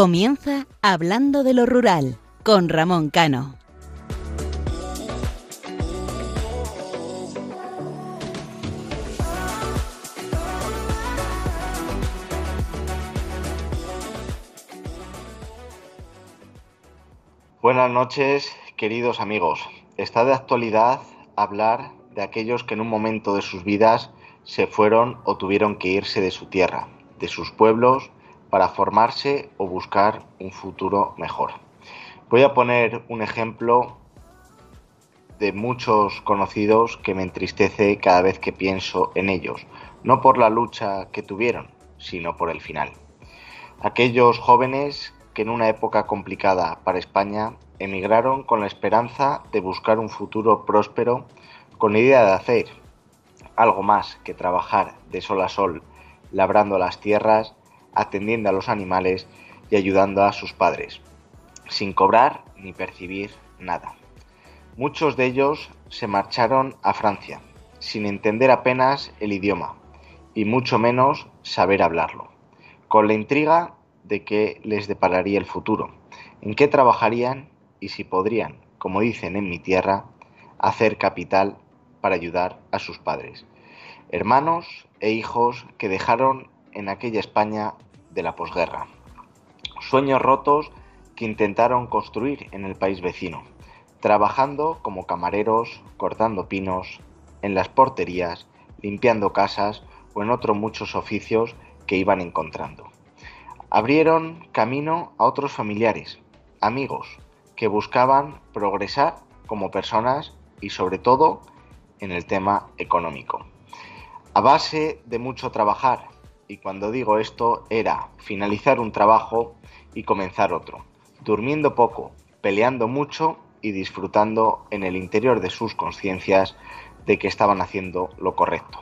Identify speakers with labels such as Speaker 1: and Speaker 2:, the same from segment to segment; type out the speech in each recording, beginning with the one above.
Speaker 1: Comienza Hablando de lo Rural con Ramón Cano.
Speaker 2: Buenas noches, queridos amigos. Está de actualidad hablar de aquellos que en un momento de sus vidas se fueron o tuvieron que irse de su tierra, de sus pueblos, para formarse o buscar un futuro mejor. Voy a poner un ejemplo de muchos conocidos que me entristece cada vez que pienso en ellos, no por la lucha que tuvieron, sino por el final. Aquellos jóvenes que en una época complicada para España emigraron con la esperanza de buscar un futuro próspero con la idea de hacer algo más que trabajar de sol a sol labrando las tierras atendiendo a los animales y ayudando a sus padres, sin cobrar ni percibir nada. Muchos de ellos se marcharon a Francia, sin entender apenas el idioma, y mucho menos saber hablarlo, con la intriga de qué les depararía el futuro, en qué trabajarían y si podrían, como dicen en mi tierra, hacer capital para ayudar a sus padres, hermanos e hijos que dejaron en aquella España de la posguerra. Sueños rotos que intentaron construir en el país vecino, trabajando como camareros, cortando pinos, en las porterías, limpiando casas o en otros muchos oficios que iban encontrando. Abrieron camino a otros familiares, amigos, que buscaban progresar como personas y sobre todo en el tema económico. A base de mucho trabajar, y cuando digo esto era finalizar un trabajo y comenzar otro, durmiendo poco, peleando mucho y disfrutando en el interior de sus conciencias de que estaban haciendo lo correcto.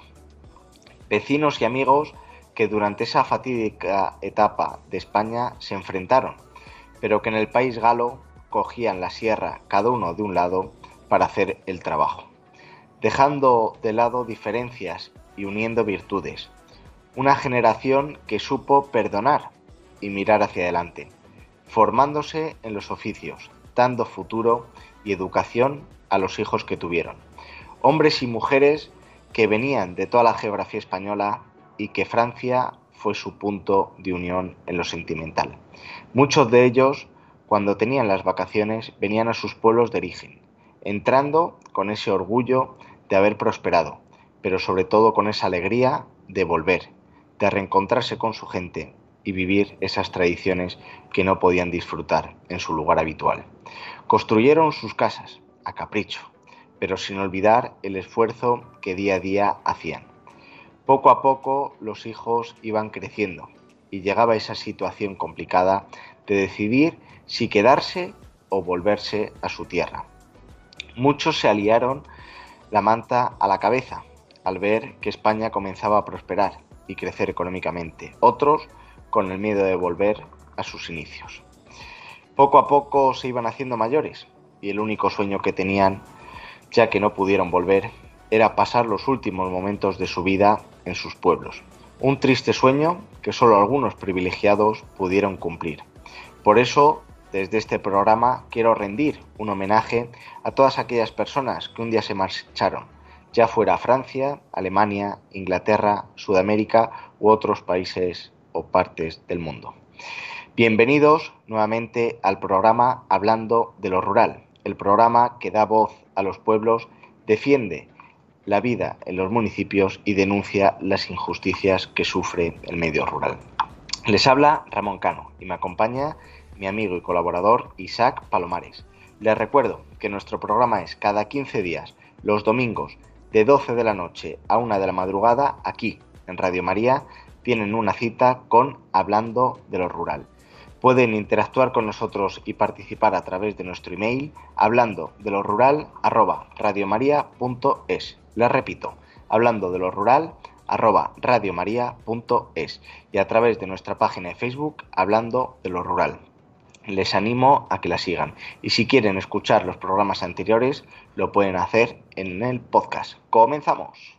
Speaker 2: Vecinos y amigos que durante esa fatídica etapa de España se enfrentaron, pero que en el país galo cogían la sierra cada uno de un lado para hacer el trabajo, dejando de lado diferencias y uniendo virtudes, una generación que supo perdonar y mirar hacia adelante, formándose en los oficios, dando futuro y educación a los hijos que tuvieron. Hombres y mujeres que venían de toda la geografía española y que Francia fue su punto de unión en lo sentimental. Muchos de ellos, cuando tenían las vacaciones, venían a sus pueblos de origen, entrando con ese orgullo de haber prosperado, pero sobre todo con esa alegría de volver de reencontrarse con su gente y vivir esas tradiciones que no podían disfrutar en su lugar habitual. Construyeron sus casas a capricho, pero sin olvidar el esfuerzo que día a día hacían. Poco a poco los hijos iban creciendo y llegaba esa situación complicada de decidir si quedarse o volverse a su tierra. Muchos se aliaron la manta a la cabeza al ver que España comenzaba a prosperar y crecer económicamente, otros con el miedo de volver a sus inicios. Poco a poco se iban haciendo mayores y el único sueño que tenían, ya que no pudieron volver, era pasar los últimos momentos de su vida en sus pueblos. Un triste sueño que solo algunos privilegiados pudieron cumplir. Por eso, desde este programa quiero rendir un homenaje a todas aquellas personas que un día se marcharon ya fuera Francia, Alemania, Inglaterra, Sudamérica u otros países o partes del mundo. Bienvenidos nuevamente al programa Hablando de lo Rural, el programa que da voz a los pueblos, defiende la vida en los municipios y denuncia las injusticias que sufre el medio rural. Les habla Ramón Cano y me acompaña mi amigo y colaborador Isaac Palomares. Les recuerdo que nuestro programa es cada 15 días, los domingos, de 12 de la noche a 1 de la madrugada, aquí en Radio María, tienen una cita con Hablando de lo Rural. Pueden interactuar con nosotros y participar a través de nuestro email hablando de lo rural arroba radiomaria.es. Les repito, hablando de lo rural arroba radiomaria.es y a través de nuestra página de Facebook hablando de lo rural les animo a que la sigan. Y si quieren escuchar los programas anteriores, lo pueden hacer en el podcast. Comenzamos.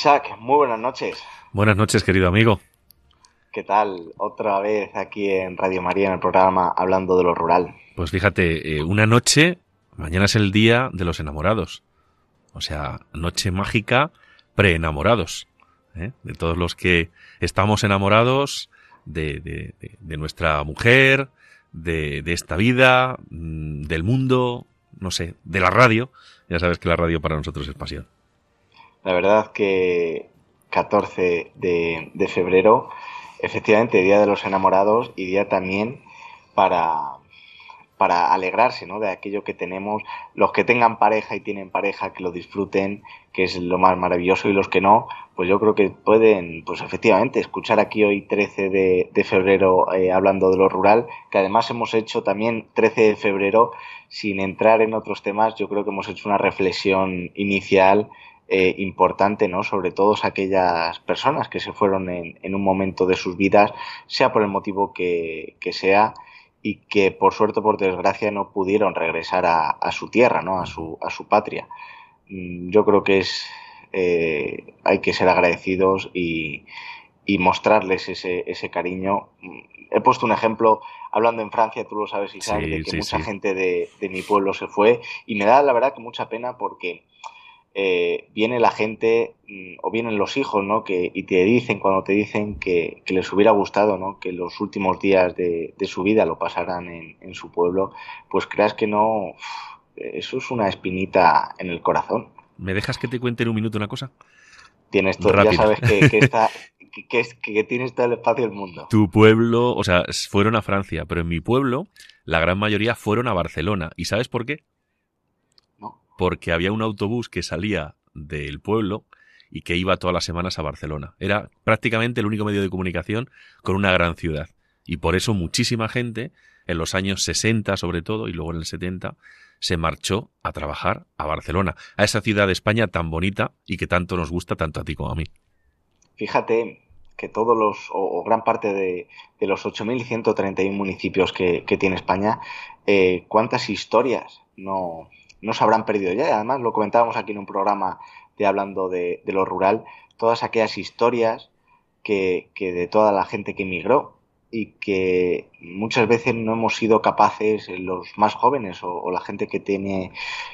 Speaker 2: Isaac, muy buenas noches.
Speaker 3: Buenas noches, querido amigo.
Speaker 2: ¿Qué tal? Otra vez aquí en Radio María, en el programa Hablando de lo Rural.
Speaker 3: Pues fíjate, eh, una noche, mañana es el día de los enamorados. O sea, noche mágica pre-enamorados. ¿eh? De todos los que estamos enamorados de, de, de nuestra mujer, de, de, esta vida, mm, del mundo, no sé, de la radio. Ya sabes que la radio para nosotros es pasión.
Speaker 2: La verdad que 14 de, febrero, efectivamente, Día de los Enamorados y día también para, para alegrarse ¿no? de aquello que tenemos. Los que tengan pareja y tienen pareja, que lo disfruten, que es lo más maravilloso, y los que no, pues yo creo que pueden, pues efectivamente, escuchar aquí hoy 13 de, de febrero eh, hablando de lo rural, que además hemos hecho también 13 de febrero, sin entrar en otros temas, yo creo que hemos hecho una reflexión inicial eh, importante, ¿no? Sobre todo aquellas personas que se fueron en, en, un momento de sus vidas, sea por el motivo que, que, sea, y que por suerte o por desgracia no pudieron regresar a, a su tierra, ¿no? A su, a su patria. Mm, yo creo que es eh, hay que ser agradecidos y, y mostrarles ese, ese, cariño. Mm, he puesto un ejemplo hablando en Francia, tú lo sabes, Isaac, sí, de que sí, mucha sí. gente de, de, mi pueblo se fue y me da la verdad que mucha pena porque eh, viene la gente mm, o vienen los hijos, ¿no? Que, y te dicen, cuando te dicen que, que les hubiera gustado, ¿no? Que los últimos días de, de su vida lo pasaran en, en, su pueblo, pues creas que no, eso es una espinita en el corazón.
Speaker 3: ¿Me dejas que te cuente en un minuto una cosa?
Speaker 2: Tienes todo, Rápido. ya sabes que, que está, que, que, tienes todo el espacio del mundo.
Speaker 3: Tu pueblo, o sea, fueron a Francia, pero en mi pueblo la gran mayoría fueron a Barcelona. ¿Y sabes por qué? Porque había un autobús que salía del pueblo y que iba todas las semanas a Barcelona. Era prácticamente el único medio de comunicación con una gran ciudad. Y por eso muchísima gente, en los años 60 sobre todo, y luego en el 70, se marchó a trabajar a Barcelona, a esa ciudad de España tan bonita y que tanto nos gusta tanto a ti como a mí.
Speaker 2: Fíjate que todos los, o, gran parte de, de los 8.131 municipios que, que, tiene España, eh, cuántas historias no, no se habrán perdido ya. Además, lo comentábamos aquí en un programa de hablando de, de lo rural, todas aquellas historias que, que, de toda la gente que emigró y que muchas veces no hemos sido capaces, los más jóvenes o, o, la gente que tiene,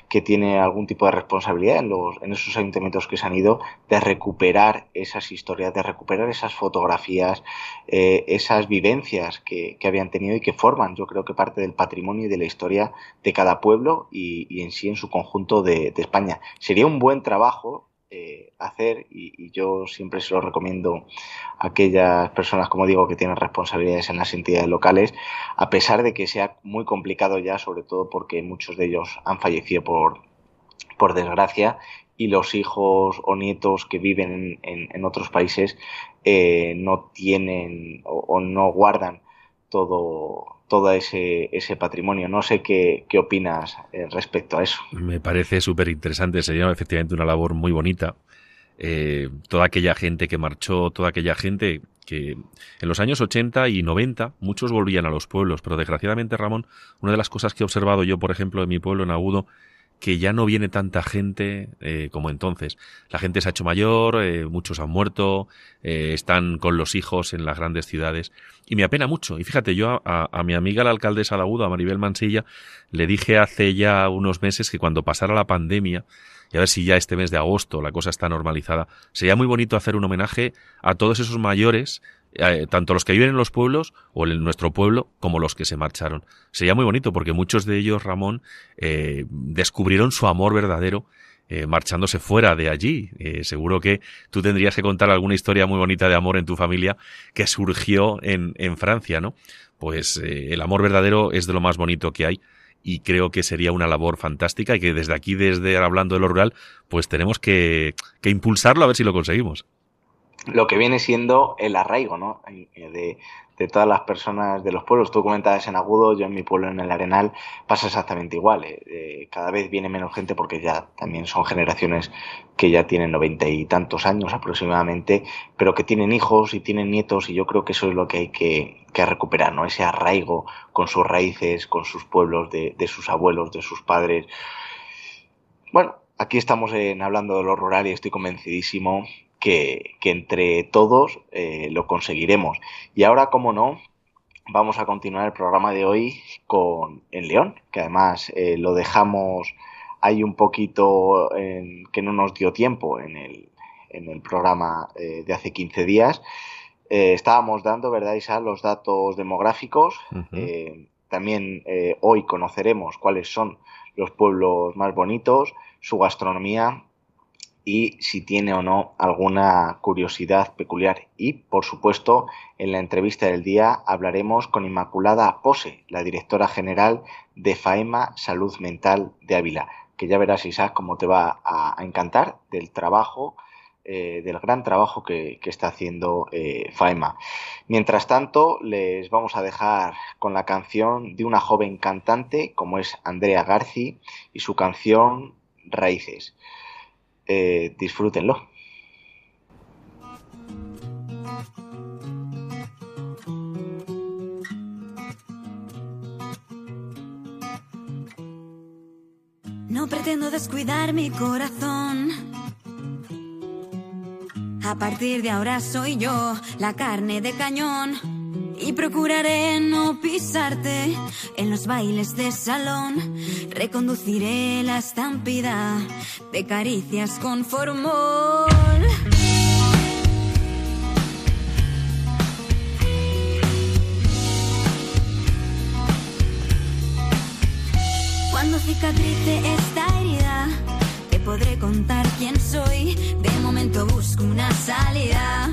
Speaker 2: que tiene algún tipo de responsabilidad en, los, en esos ayuntamientos que se han ido, de recuperar esas historias, de recuperar esas fotografías, eh, esas vivencias que, que, habían tenido y que forman, yo creo que parte del patrimonio y de la historia de cada pueblo y, y en sí en su conjunto de, de España. Sería un buen trabajo eh, hacer y, yo siempre se lo recomiendo a aquellas personas, como digo, que tienen responsabilidades en las entidades locales, a pesar de que sea muy complicado ya, sobre todo porque muchos de ellos han fallecido por, por desgracia y los hijos o nietos que viven en, en, otros países eh, no tienen o no guardan todo, todo ese, ese patrimonio. No sé qué, qué opinas eh, respecto a eso.
Speaker 3: Me parece súper interesante, sería efectivamente una labor muy bonita. Eh, toda aquella gente que marchó, toda aquella gente que en los años 80 y 90 muchos volvían a los pueblos, pero desgraciadamente, Ramón, una de las cosas que he observado yo, por ejemplo, en mi pueblo, en Agudo, que ya no viene tanta gente eh, como entonces. La gente se ha hecho mayor, eh, muchos han muerto, eh, están con los hijos en las grandes ciudades y me apena mucho. Y fíjate, yo a, a mi amiga la alcaldesa de Agudo, a Maribel Mansilla, le dije hace ya unos meses que cuando pasara la pandemia, y a ver si ya este mes de agosto la cosa está normalizada, sería muy bonito hacer un homenaje a todos esos mayores eh, tanto los que viven en los pueblos o en nuestro pueblo como los que se marcharon. Sería muy bonito porque muchos de ellos, Ramón, eh, descubrieron su amor verdadero eh, marchándose fuera de allí. Seguro que tú tendrías que contar alguna historia muy bonita de amor en tu familia que surgió en, en Francia, ¿no? Pues el amor verdadero es de lo más bonito que hay y creo que sería una labor fantástica y que desde aquí, desde hablando de lo rural, pues tenemos que, que impulsarlo a ver si lo conseguimos
Speaker 2: lo que viene siendo el arraigo, ¿no? De, de, todas las personas de los pueblos. Tú comentabas en Agudo, yo en mi pueblo, en el Arenal, pasa exactamente igual. Eh, eh, cada vez viene menos gente porque ya también son generaciones que ya tienen noventa y tantos años aproximadamente, pero que tienen hijos y tienen nietos y yo creo que eso es lo que hay que, que recuperar, ¿no? Ese arraigo con sus raíces, con sus pueblos, de, de sus abuelos, de sus padres. Bueno, aquí estamos en, hablando de lo rural y estoy convencidísimo que, entre todos eh, lo conseguiremos. Y ahora, como no, vamos a continuar el programa de hoy con en León, que además eh, lo dejamos ahí un poquito en, que no nos dio tiempo en el, en el programa eh, de hace 15 días. estábamos dando, ¿verdad, Isa, los datos demográficos. también hoy conoceremos cuáles son los pueblos más bonitos, su gastronomía y si tiene o no alguna curiosidad peculiar. Y, por supuesto, en la entrevista del día hablaremos con Inmaculada Pose, la directora general de FAEMA Salud Mental de Ávila, que ya verás, Isaac, cómo te va a, encantar del trabajo, eh, del gran trabajo que, está haciendo eh, FAEMA. Mientras tanto, les vamos a dejar con la canción de una joven cantante como es Andrea Garci y su canción Raíces eh, disfrútenlo.
Speaker 4: No pretendo descuidar mi corazón. A partir de ahora soy yo la carne de cañón y procuraré no pisarte en los bailes de salón. Reconduciré la estampida de caricias con formol. Cuando cicatrice esta herida, te podré contar quién soy. De momento busco una salida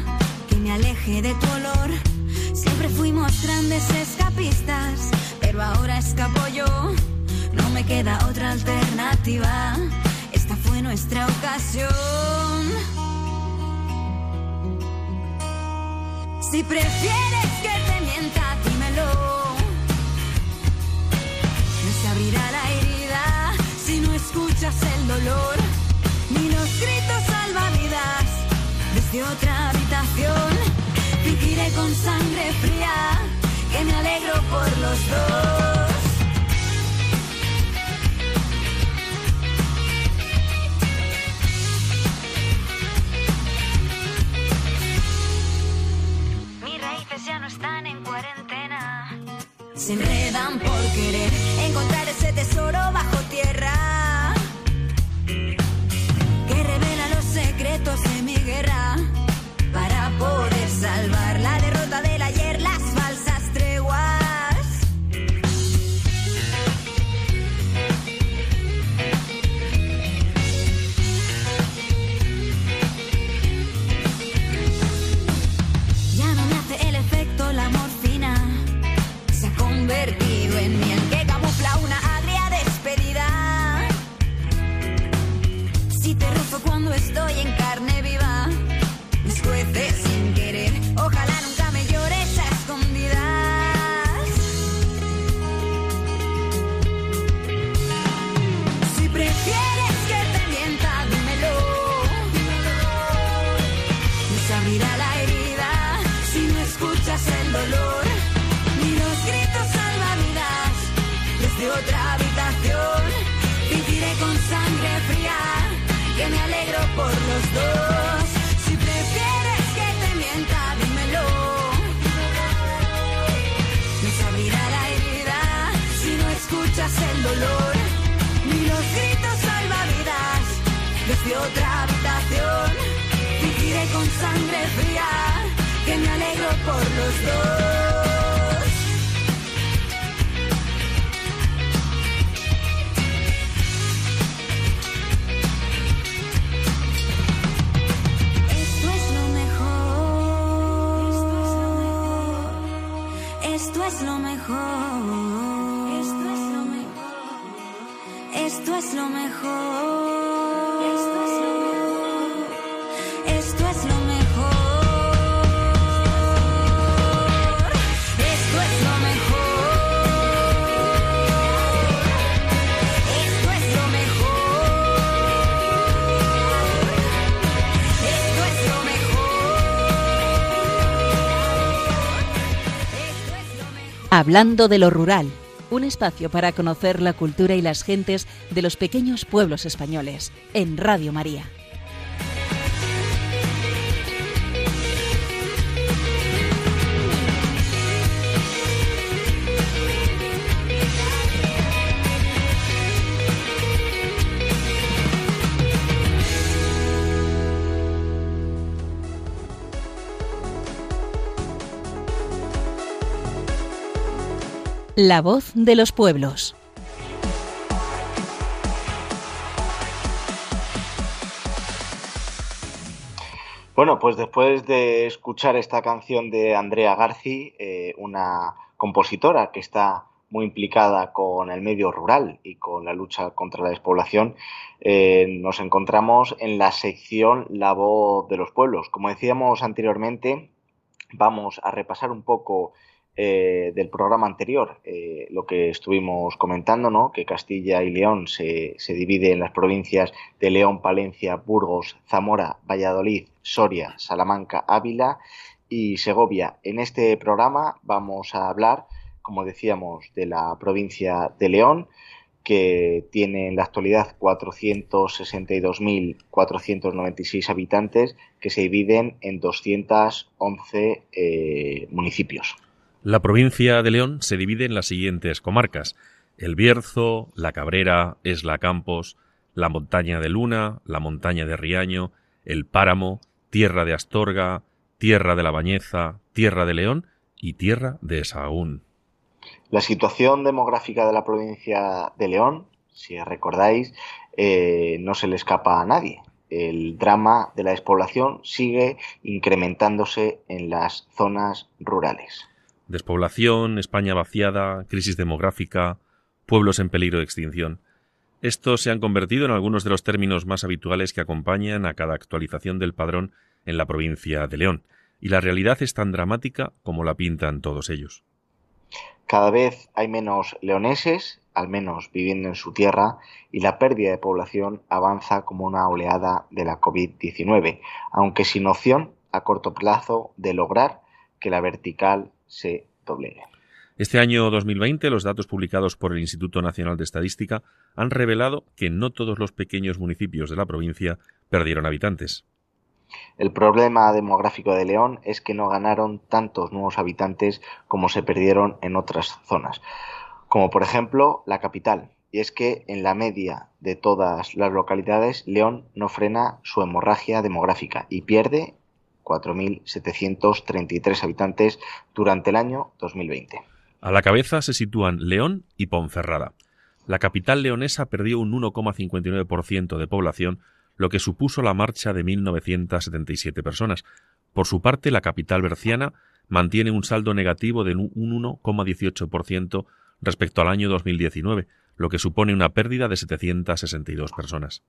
Speaker 4: que me aleje de tu olor Siempre fuimos grandes escapistas, pero ahora escapo yo. No me queda otra alternativa. Esta fue nuestra ocasión. Si prefieres que te mienta, dímelo. No se abrirá la herida si no escuchas el dolor, ni los gritos salvavidas desde otra habitación Fingiré con sangre fría que me alegro por los dos. Mis raíces ya no están en cuarentena. Se enredan por querer encontrar ese tesoro bajo tierra dolor, ni los gritos salvavidas desde otra habitación. Fingiré con sangre fría que me alegro por los dos.
Speaker 1: Hablando de lo rural un espacio para conocer la cultura y las gentes de los pequeños pueblos españoles, en Radio María. La voz de los pueblos.
Speaker 2: Bueno, pues después de escuchar esta canción de Andrea Garci, eh, una compositora que está muy implicada con el medio rural y con la lucha contra la despoblación, eh, nos encontramos en la sección La voz de los pueblos. Como decíamos anteriormente, vamos a repasar un poco eh, del programa anterior, eh, lo que estuvimos comentando, ¿no? que Castilla y León se, se, divide en las provincias de León, Palencia, Burgos, Zamora, Valladolid, Soria, Salamanca, Ávila y Segovia. En este programa vamos a hablar, como decíamos, de la provincia de León, que tiene en la actualidad 462.496 habitantes que se dividen en 211 eh, municipios.
Speaker 3: La provincia de León se divide en las siguientes comarcas: El Bierzo, La Cabrera, Esla Campos, la Montaña de Luna, la Montaña de Riaño, el Páramo, Tierra de Astorga, Tierra de la Bañeza, Tierra de León y Tierra de Sahagún.
Speaker 2: La situación demográfica de la provincia de León, si recordáis, eh, no se le escapa a nadie. El drama de la despoblación sigue incrementándose en las zonas rurales.
Speaker 3: Despoblación, España vaciada, crisis demográfica, pueblos en peligro de extinción. Estos se han convertido en algunos de los términos más habituales que acompañan a cada actualización del padrón en la provincia de León, y la realidad es tan dramática como la pintan todos ellos.
Speaker 2: Cada vez hay menos leoneses, al menos viviendo en su tierra, y la pérdida de población avanza como una oleada de la COVID-19, aunque sin opción a corto plazo de lograr que la vertical se doblegue.
Speaker 3: Este año 2020, los datos publicados por el Instituto Nacional de Estadística han revelado que no todos los pequeños municipios de la provincia perdieron habitantes.
Speaker 2: El problema demográfico de León es que no ganaron tantos nuevos habitantes como se perdieron en otras zonas, como por ejemplo la capital. Y es que en la media de todas las localidades, León no frena su hemorragia demográfica y pierde 4.733 habitantes durante el año 2020.
Speaker 3: A la cabeza se sitúan León y Ponferrada. La capital leonesa perdió un 1,59% de población, lo que supuso la marcha de 1.977 personas. Por su parte, la capital berciana mantiene un saldo negativo de un 1,18% respecto al año 2019, lo que supone una pérdida de 762 personas.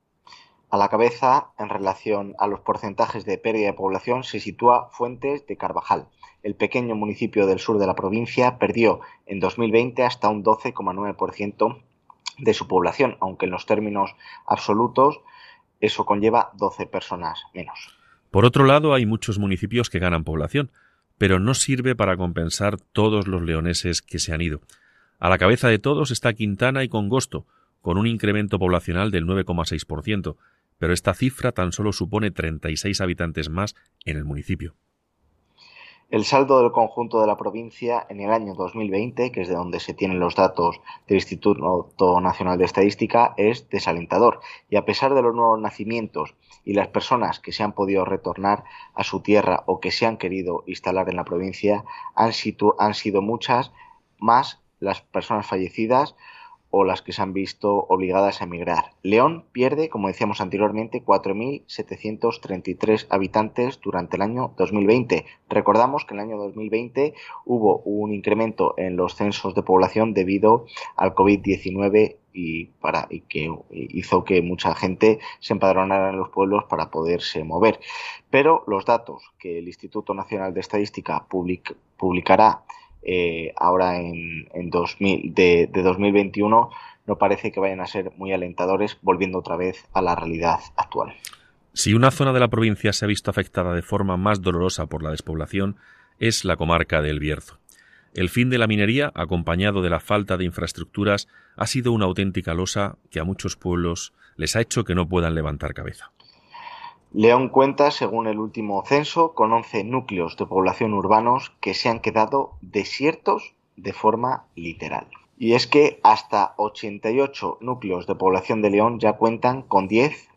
Speaker 2: A la cabeza, en relación a los porcentajes de pérdida de población, se sitúa Fuentes de Carvajal. El pequeño municipio del sur de la provincia perdió en 2020 hasta un 12,9% de su población, aunque en los términos absolutos eso conlleva 12 personas menos.
Speaker 3: Por otro lado, hay muchos municipios que ganan población, pero no sirve para compensar todos los leoneses que se han ido. A la cabeza de todos está Quintana y Congosto, con un incremento poblacional del 9,6%, pero esta cifra tan solo supone 36 habitantes más en el municipio.
Speaker 2: El saldo del conjunto de la provincia en el año 2020, que es de donde se tienen los datos del Instituto Nacional de Estadística, es desalentador. Y a pesar de los nuevos nacimientos y las personas que se han podido retornar a su tierra o que se han querido instalar en la provincia, han, han sido muchas más las personas fallecidas o las que se han visto obligadas a emigrar. León pierde, como decíamos anteriormente, 4.733 habitantes durante el año 2020. Recordamos que en el año 2020 hubo un incremento en los censos de población debido al COVID-19 y, que hizo que mucha gente se empadronara en los pueblos para poderse mover. Pero los datos que el Instituto Nacional de Estadística publicará eh, ahora en, en 2000, de, de 2021 no parece que vayan a ser muy alentadores volviendo otra vez a la realidad actual.
Speaker 3: Si una zona de la provincia se ha visto afectada de forma más dolorosa por la despoblación, es la comarca del Bierzo. El fin de la minería, acompañado de la falta de infraestructuras, ha sido una auténtica losa que a muchos pueblos les ha hecho que no puedan levantar cabeza.
Speaker 2: León cuenta, según el último censo, con 11 núcleos de población urbanos que se han quedado desiertos de forma literal. Y es que hasta 88 núcleos de población de León ya cuentan con 10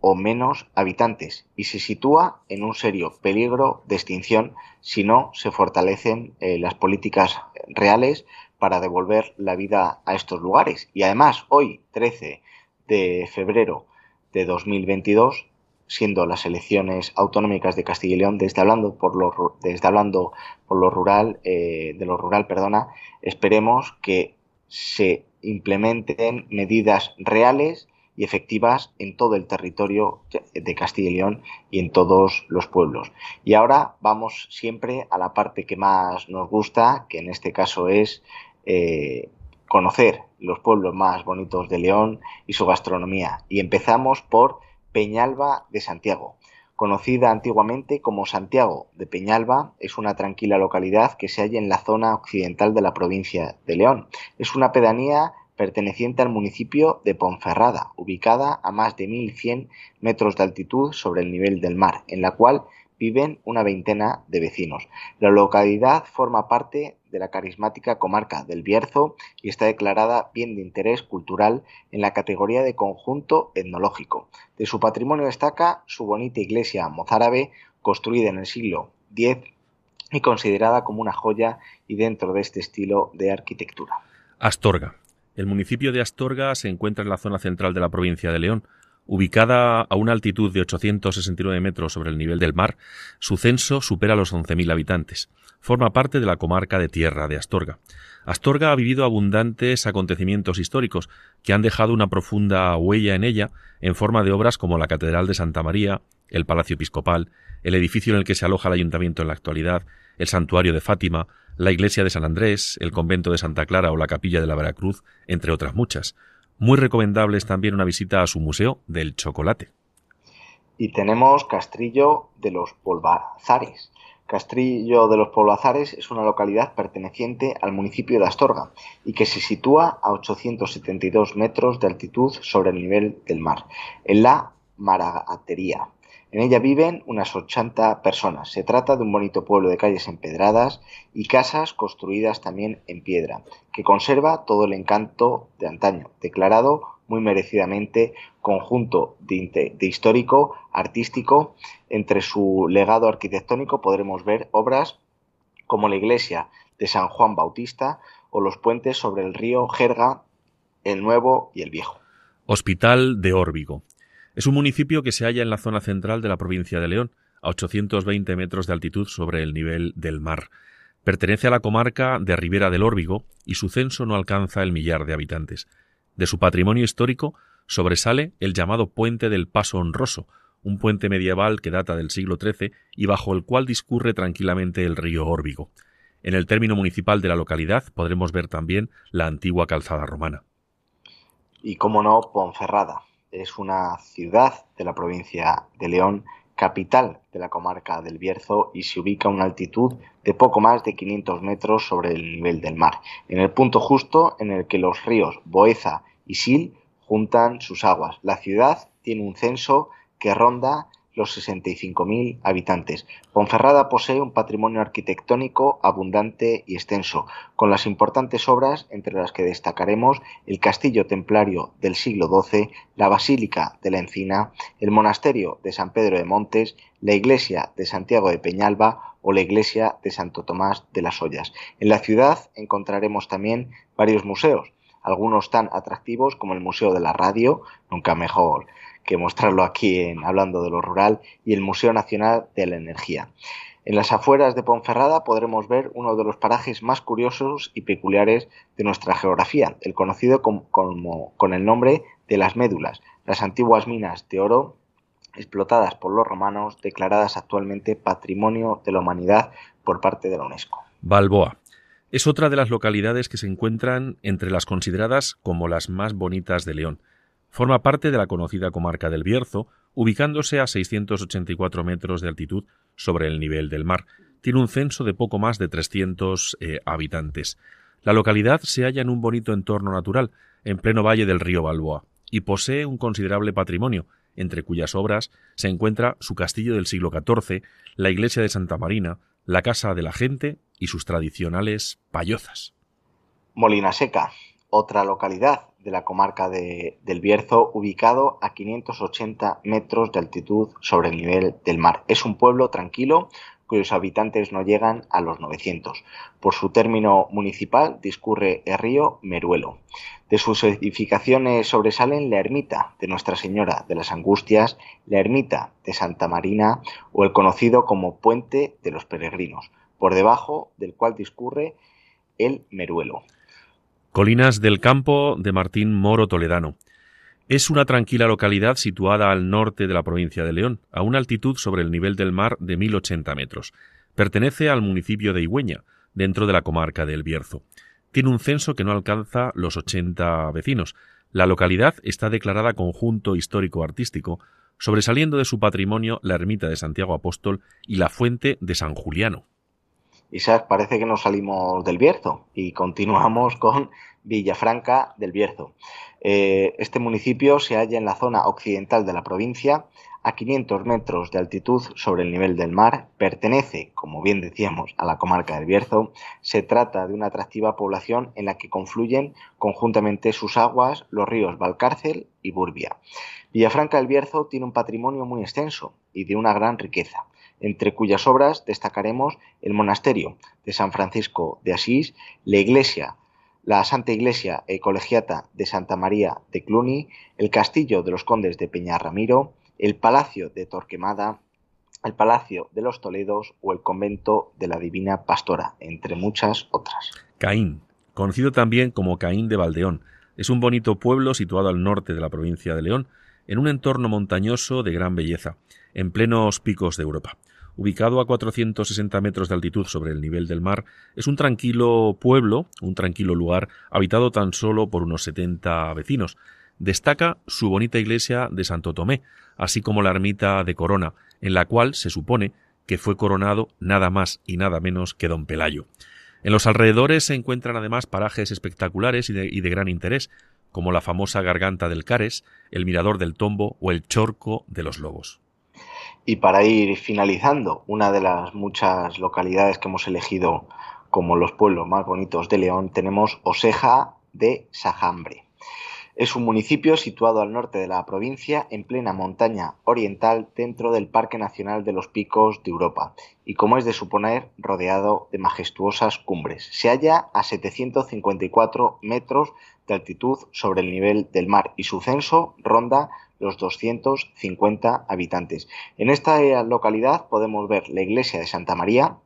Speaker 2: o menos habitantes y se sitúa en un serio peligro de extinción si no se fortalecen eh, las políticas reales para devolver la vida a estos lugares. Y además, hoy, 13 de febrero de 2022, siendo las elecciones autonómicas de Castilla y León, desde hablando por lo, desde hablando por lo rural, eh, de lo rural, perdona, esperemos que se implementen medidas reales y efectivas en todo el territorio de Castilla y León y en todos los pueblos. Y ahora vamos siempre a la parte que más nos gusta, que en este caso es eh, conocer los pueblos más bonitos de León y su gastronomía. Y empezamos por Peñalba de Santiago. Conocida antiguamente como Santiago de Peñalba, es una tranquila localidad que se halla en la zona occidental de la provincia de León. Es una pedanía perteneciente al municipio de Ponferrada, ubicada a más de 1.100 metros de altitud sobre el nivel del mar, en la cual viven una veintena de vecinos. La localidad forma parte de la carismática comarca del Bierzo y está declarada bien de interés cultural en la categoría de conjunto etnológico. De su patrimonio destaca su bonita iglesia mozárabe, construida en el siglo X y considerada como una joya y dentro de este estilo de arquitectura.
Speaker 3: Astorga. El municipio de Astorga se encuentra en la zona central de la provincia de León, Ubicada a una altitud de 869 metros sobre el nivel del mar, su censo supera los 11.000 habitantes. Forma parte de la comarca de Tierra de Astorga. Astorga ha vivido abundantes acontecimientos históricos que han dejado una profunda huella en ella en forma de obras como la Catedral de Santa María, el Palacio Episcopal, el edificio en el que se aloja el ayuntamiento en la actualidad, el Santuario de Fátima, la Iglesia de San Andrés, el Convento de Santa Clara o la Capilla de la Veracruz, entre otras muchas. Muy recomendable es también una visita a su museo del chocolate.
Speaker 2: Y tenemos Castrillo de los Polvazares. Castrillo de los Polvazares es una localidad perteneciente al municipio de Astorga y que se sitúa a 872 metros de altitud sobre el nivel del mar, en la Maragatería, en ella viven unas 80 personas. Se trata de un bonito pueblo de calles empedradas y casas construidas también en piedra, que conserva todo el encanto de antaño, declarado muy merecidamente conjunto de, histórico, artístico. Entre su legado arquitectónico podremos ver obras como la iglesia de San Juan Bautista o los puentes sobre el río Jerga, el Nuevo y el Viejo.
Speaker 3: Hospital de Órbigo. Es un municipio que se halla en la zona central de la provincia de León, a 820 metros de altitud sobre el nivel del mar. Pertenece a la comarca de Ribera del Órbigo y su censo no alcanza el millar de habitantes. De su patrimonio histórico sobresale el llamado Puente del Paso Honroso, un puente medieval que data del siglo XIII y bajo el cual discurre tranquilamente el río Órbigo. En el término municipal de la localidad podremos ver también la antigua calzada romana.
Speaker 2: Y, como no, Ponferrada, es una ciudad de la provincia de León, capital de la comarca del Bierzo y se ubica a una altitud de poco más de 500 metros sobre el nivel del mar, en el punto justo en el que los ríos Boeza y Sil juntan sus aguas. La ciudad tiene un censo que ronda los 65.000 habitantes. Ponferrada posee un patrimonio arquitectónico abundante y extenso, con las importantes obras entre las que destacaremos el castillo templario del siglo XII, la Basílica de la Encina, el monasterio de San Pedro de Montes, la iglesia de Santiago de Peñalba o la iglesia de Santo Tomás de las Ollas. En la ciudad encontraremos también varios museos, algunos tan atractivos como el Museo de la Radio, nunca mejor que mostrarlo aquí en Hablando de lo Rural, y el Museo Nacional de la Energía. En las afueras de Ponferrada podremos ver uno de los parajes más curiosos y peculiares de nuestra geografía, el conocido como, con el nombre de las médulas, las antiguas minas de oro explotadas por los romanos, declaradas actualmente Patrimonio de la Humanidad por parte de la UNESCO.
Speaker 3: Balboa. Es otra de las localidades que se encuentran entre las consideradas como las más bonitas de León. Forma parte de la conocida comarca del Bierzo, ubicándose a 684 metros de altitud sobre el nivel del mar. Tiene un censo de poco más de 300 eh, habitantes. La localidad se halla en un bonito entorno natural, en pleno valle del río Balboa, y posee un considerable patrimonio, entre cuyas obras se encuentra su castillo del siglo XIV, la iglesia de Santa Marina, la casa de la gente y sus tradicionales payozas.
Speaker 2: Molina Seca, otra localidad de la comarca de, del Bierzo, ubicado a 580 metros de altitud sobre el nivel del mar. Es un pueblo tranquilo, cuyos habitantes no llegan a los 900. Por su término municipal discurre el río Meruelo. De sus edificaciones sobresalen la ermita de Nuestra Señora de las Angustias, la ermita de Santa Marina o el conocido como Puente de los Peregrinos, por debajo del cual discurre el Meruelo.
Speaker 3: Colinas del Campo de Martín Moro Toledano. Es una tranquila localidad situada al norte de la provincia de León, a una altitud sobre el nivel del mar de 1080 metros. Pertenece al municipio de Higüeña, dentro de la comarca del Bierzo. Tiene un censo que no alcanza los 80 vecinos. La localidad está declarada conjunto histórico-artístico, sobresaliendo de su patrimonio la ermita de Santiago Apóstol y la fuente de San Juliano.
Speaker 2: Isaac, parece que nos salimos del Bierzo y continuamos con Villafranca del Bierzo. Eh, este municipio se halla en la zona occidental de la provincia, a 500 metros de altitud sobre el nivel del mar, pertenece, como bien decíamos, a la comarca del Bierzo. Se trata de una atractiva población en la que confluyen conjuntamente sus aguas los ríos Valcárcel y Burbia. Villafranca del Bierzo tiene un patrimonio muy extenso y de una gran riqueza entre cuyas obras destacaremos el monasterio de San Francisco de Asís, la iglesia la Santa Iglesia e Colegiata de Santa María de Cluny, el Castillo de los Condes de Peñarramiro, el Palacio de Torquemada, el Palacio de los Toledos o el Convento de la Divina Pastora, entre muchas otras.
Speaker 3: Caín, conocido también como Caín de Valdeón, es un bonito pueblo situado al norte de la provincia de León, en un entorno montañoso de gran belleza, en plenos picos de Europa ubicado a 460 metros de altitud sobre el nivel del mar, es un tranquilo pueblo, un tranquilo lugar, habitado tan solo por unos 70 vecinos. Destaca su bonita iglesia de Santo Tomé, así como la ermita de Corona, en la cual se supone que fue coronado nada más y nada menos que don Pelayo. En los alrededores se encuentran además parajes espectaculares y de, y de gran interés, como la famosa garganta del Cares, el mirador del Tombo o el Chorco de los Lobos.
Speaker 2: Y para ir finalizando, una de las muchas localidades que hemos elegido como los pueblos más bonitos de León, tenemos Oseja de Sajambre. Es un municipio situado al norte de la provincia, en plena montaña oriental, dentro del Parque Nacional de los Picos de Europa, y como es de suponer, rodeado de majestuosas cumbres. Se halla a 754 metros de altitud sobre el nivel del mar y su censo ronda los 250 habitantes. En esta localidad podemos ver la iglesia de Santa María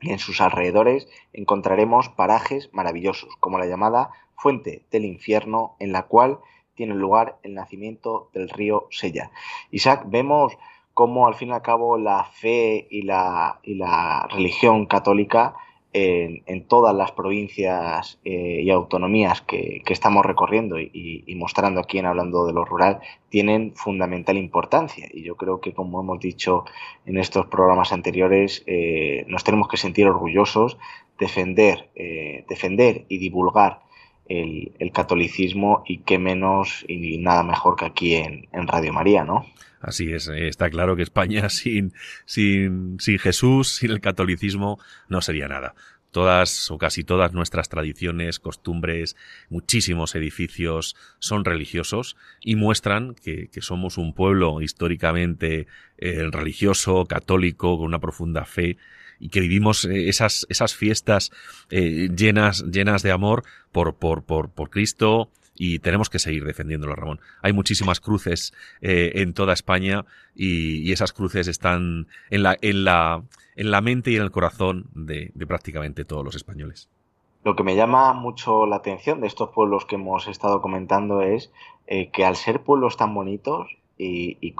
Speaker 2: y en sus alrededores encontraremos parajes maravillosos, como la llamada Fuente del Infierno, en la cual tiene lugar el nacimiento del río Sella. Isaac, vemos cómo al fin y al cabo la fe y la, y la religión católica en, todas las provincias eh, y autonomías que, estamos recorriendo y, mostrando aquí en Hablando de lo Rural tienen fundamental importancia. Y yo creo que, como hemos dicho en estos programas anteriores, eh, nos tenemos que sentir orgullosos, defender, eh, defender y divulgar el, catolicismo y qué menos y nada mejor que aquí en, Radio María, ¿no?
Speaker 3: Así es, eh, está claro que España sin, sin, Jesús, sin el catolicismo, no sería nada todas o casi todas nuestras tradiciones, costumbres, muchísimos edificios son religiosos y muestran que, que somos un pueblo históricamente eh, religioso, católico, con una profunda fe y que vivimos eh, esas, esas fiestas llenas, llenas de amor por, por, por, por Cristo, y tenemos que seguir defendiéndolo, Ramón. Hay muchísimas cruces eh, en toda España y, esas cruces están en la, en, la, en la mente y en el corazón de, prácticamente todos los españoles.
Speaker 2: Lo que me llama mucho la atención de estos pueblos que hemos estado comentando es eh, que al ser pueblos tan bonitos y, y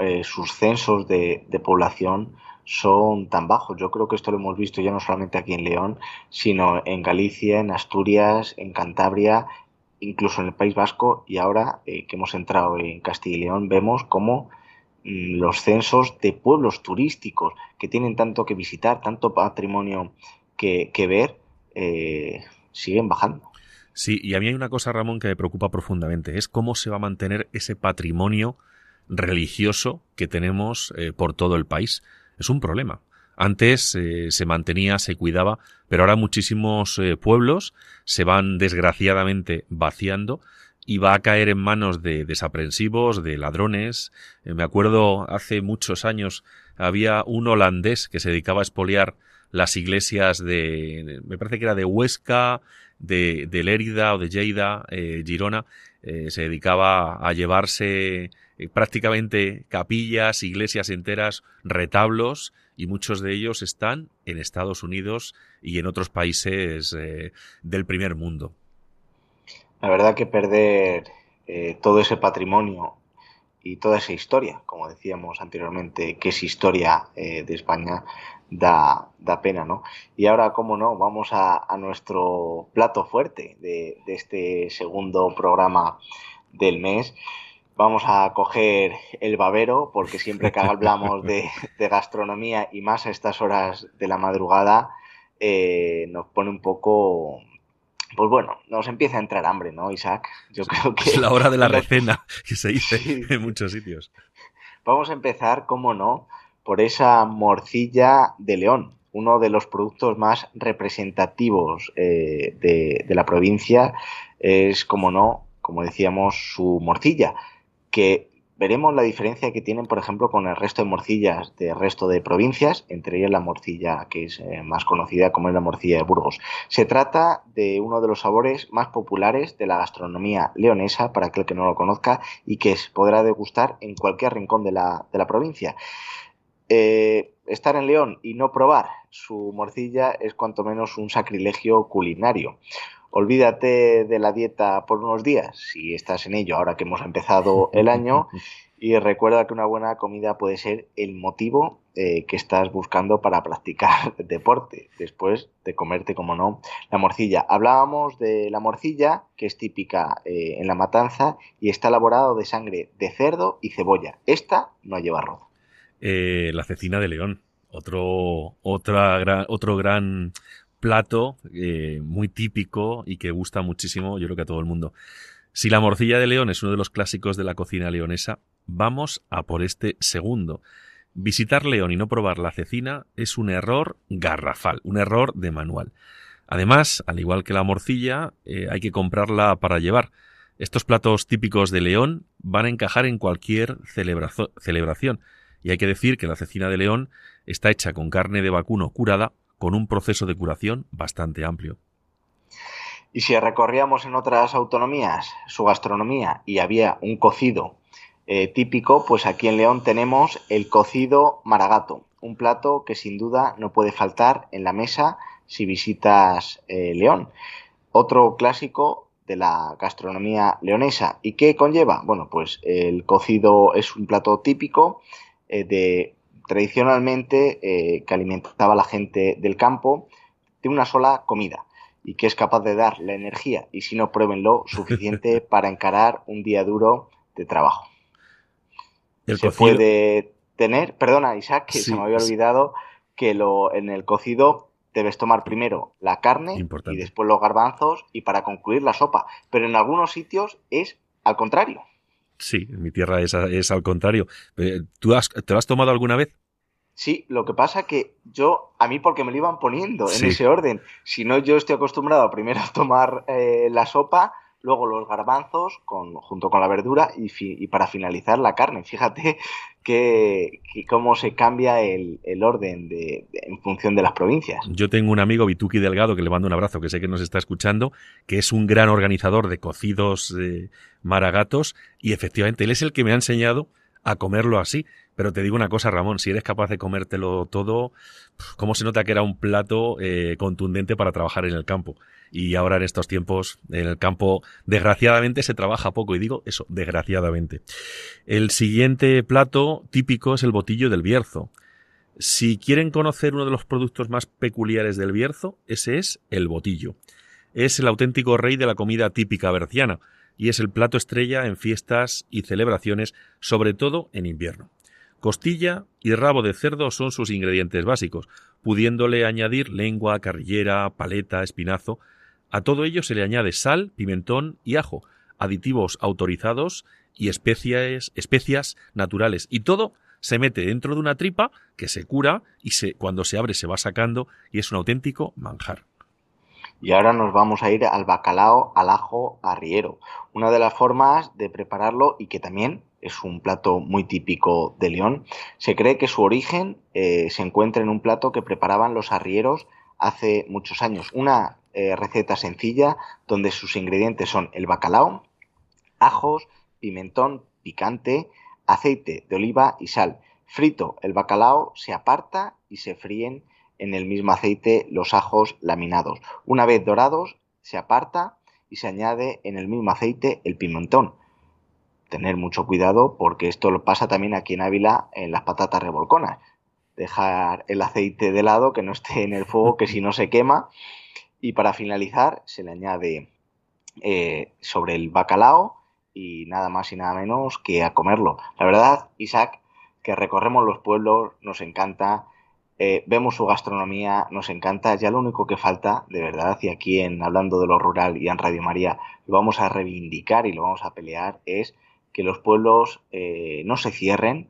Speaker 2: eh, sus censos de, de población son tan bajos. Yo creo que esto lo hemos visto ya no solamente aquí en León, sino en Galicia, en Asturias, en Cantabria incluso en el País Vasco y ahora eh, que hemos entrado en Castilla y León vemos cómo mm, los censos de pueblos turísticos que tienen tanto que visitar, tanto patrimonio que, ver, eh, siguen bajando.
Speaker 3: Sí, y a mí hay una cosa, Ramón, que me preocupa profundamente, es cómo se va a mantener ese patrimonio religioso que tenemos eh, por todo el país. Es un problema. Antes eh, se mantenía, se cuidaba, pero ahora muchísimos eh, pueblos se van desgraciadamente vaciando y va a caer en manos de desaprensivos, de ladrones. Eh, me acuerdo hace muchos años había un holandés que se dedicaba a expoliar las iglesias de, me parece que era de Huesca, de, de Lérida o de Lleida, Girona, se dedicaba a llevarse prácticamente capillas, iglesias enteras, retablos, y muchos de ellos están en Estados Unidos y en otros países del primer mundo.
Speaker 2: La verdad que perder eh, todo ese patrimonio y toda esa historia, como decíamos anteriormente, que es historia eh, de España, da, da, pena, ¿no? Y ahora, cómo no, vamos a, nuestro plato fuerte de, este segundo programa del mes. Vamos a coger el babero, porque siempre que hablamos de, gastronomía y más a estas horas de la madrugada, eh, nos pone un poco pues bueno, nos empieza a entrar hambre, ¿no, Isaac?
Speaker 3: Yo creo que... Es la hora de la recena, que se dice en muchos sitios.
Speaker 2: Vamos a empezar, cómo no, por esa morcilla de león, uno de los productos más representativos eh, de, de la provincia. Es, como no, como decíamos, su morcilla, que veremos la diferencia que tienen, por ejemplo, con el resto de morcillas del resto de provincias, entre ellas la morcilla que es eh, más conocida como es la morcilla de Burgos. Se trata de uno de los sabores más populares de la gastronomía leonesa, para aquel que no lo conozca, y que podrá degustar en cualquier rincón de la, provincia. Eh, estar en León y no probar su morcilla es cuanto menos un sacrilegio culinario olvídate de la dieta por unos días, si estás en ello ahora que hemos empezado el año, y recuerda que una buena comida puede ser el motivo eh, que estás buscando para practicar deporte, después de comerte, como no, la morcilla. Hablábamos de la morcilla, que es típica eh, en la matanza, y está elaborado de sangre de cerdo y cebolla. Esta no lleva arroz.
Speaker 3: Eh, la cecina de león, otro, otra otro gran plato eh, muy típico y que gusta muchísimo, yo creo que a todo el mundo. Si la morcilla de león es uno de los clásicos de la cocina leonesa, vamos a por este segundo. Visitar León y no probar la cecina es un error garrafal, un error de manual. Además, al igual que la morcilla, eh, hay que comprarla para llevar. Estos platos típicos de León van a encajar en cualquier celebración. Y hay que decir que la cecina de León está hecha con carne de vacuno curada con un proceso de curación bastante amplio.
Speaker 2: Y si recorríamos en otras autonomías su gastronomía y había un cocido eh, típico, pues aquí en León tenemos el cocido maragato, un plato que sin duda no puede faltar en la mesa si visitas eh, León. Otro clásico de la gastronomía leonesa. ¿Y qué conlleva? Bueno, pues el cocido es un plato típico eh, de tradicionalmente eh, que alimentaba a la gente del campo de una sola comida y que es capaz de dar la energía, y si no, pruébenlo, suficiente para encarar un día duro de trabajo. se puede tener, perdona Isaac, que se me había olvidado que lo, en el cocido debes tomar primero la carne y después los garbanzos y para concluir la sopa, pero en algunos sitios es al contrario.
Speaker 3: Sí, en mi tierra es, es al contrario. Eh, ¿Tú has, te lo has tomado alguna vez?
Speaker 2: Sí, lo que pasa que yo, a mí porque me lo iban poniendo en ese orden. Si no, yo estoy acostumbrado primero a tomar eh, la sopa, luego los garbanzos con, junto con la verdura y, para finalizar la carne. Fíjate que, cómo se cambia el, orden de, en función de las provincias.
Speaker 3: Yo tengo un amigo, Vituki Delgado, que le mando un abrazo, que sé que nos está escuchando, que es un gran organizador de cocidos eh, maragatos y efectivamente él es el que me ha enseñado a comerlo así. Pero te digo una cosa, Ramón, si eres capaz de comértelo todo, ¿cómo se nota que era un plato eh, contundente para trabajar en el campo? Y ahora en estos tiempos, en el campo, desgraciadamente se trabaja poco. Y digo eso, desgraciadamente. El siguiente plato típico es el botillo del Bierzo. Si quieren conocer uno de los productos más peculiares del Bierzo, ese es el botillo. Es el auténtico rey de la comida típica berciana y es el plato estrella en fiestas y celebraciones, sobre todo en invierno. Costilla y rabo de cerdo son sus ingredientes básicos, pudiéndole añadir lengua, carrillera, paleta, espinazo. A todo ello se le añade sal, pimentón y ajo, aditivos autorizados y especias, especias naturales. Y todo se mete dentro de una tripa que se cura y se, cuando se abre se va sacando y es un auténtico manjar.
Speaker 2: Y ahora nos vamos a ir al bacalao al ajo arriero, una de las formas de prepararlo y que también es un plato muy típico de León. Se cree que su origen eh, se encuentra en un plato que preparaban los arrieros hace muchos años. Una eh, receta sencilla donde sus ingredientes son el bacalao, ajos, pimentón picante, aceite de oliva y sal. Frito el bacalao se aparta y se fríen en el mismo aceite los ajos laminados. Una vez dorados se aparta y se añade en el mismo aceite el pimentón. Tener mucho cuidado porque esto lo pasa también aquí en Ávila en las patatas revolconas. Dejar el aceite de lado, que no esté en el fuego, que si no se quema. Y para finalizar se le añade eh, sobre el bacalao y nada más y nada menos que a comerlo. La verdad, Isaac, que recorremos los pueblos, nos encanta, eh, vemos su gastronomía, nos encanta, ya lo único que falta, de verdad, y aquí en Hablando de lo Rural y en Radio María lo vamos a reivindicar y lo vamos a pelear, es que los pueblos eh, no se cierren,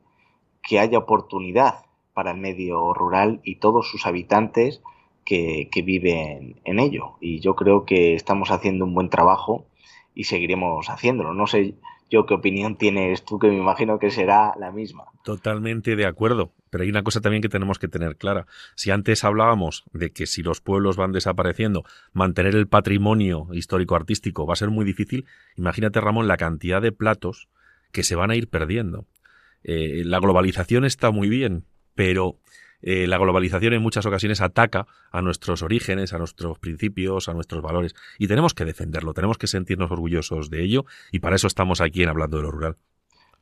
Speaker 2: que haya oportunidad para el medio rural y todos sus habitantes que, que viven en ello. Y yo creo que estamos haciendo un buen trabajo y seguiremos haciéndolo. No sé yo qué opinión tienes tú, que me imagino que será la misma.
Speaker 3: Totalmente de acuerdo. Pero hay una cosa también que tenemos que tener clara. Si antes hablábamos de que si los pueblos van desapareciendo, mantener el patrimonio histórico-artístico va a ser muy difícil, imagínate, Ramón, la cantidad de platos que se van a ir perdiendo. Eh, la globalización está muy bien, pero eh, la globalización en muchas ocasiones ataca a nuestros orígenes, a nuestros principios, a nuestros valores. Y tenemos que defenderlo, tenemos que sentirnos orgullosos de ello y para eso estamos aquí en Hablando de lo Rural.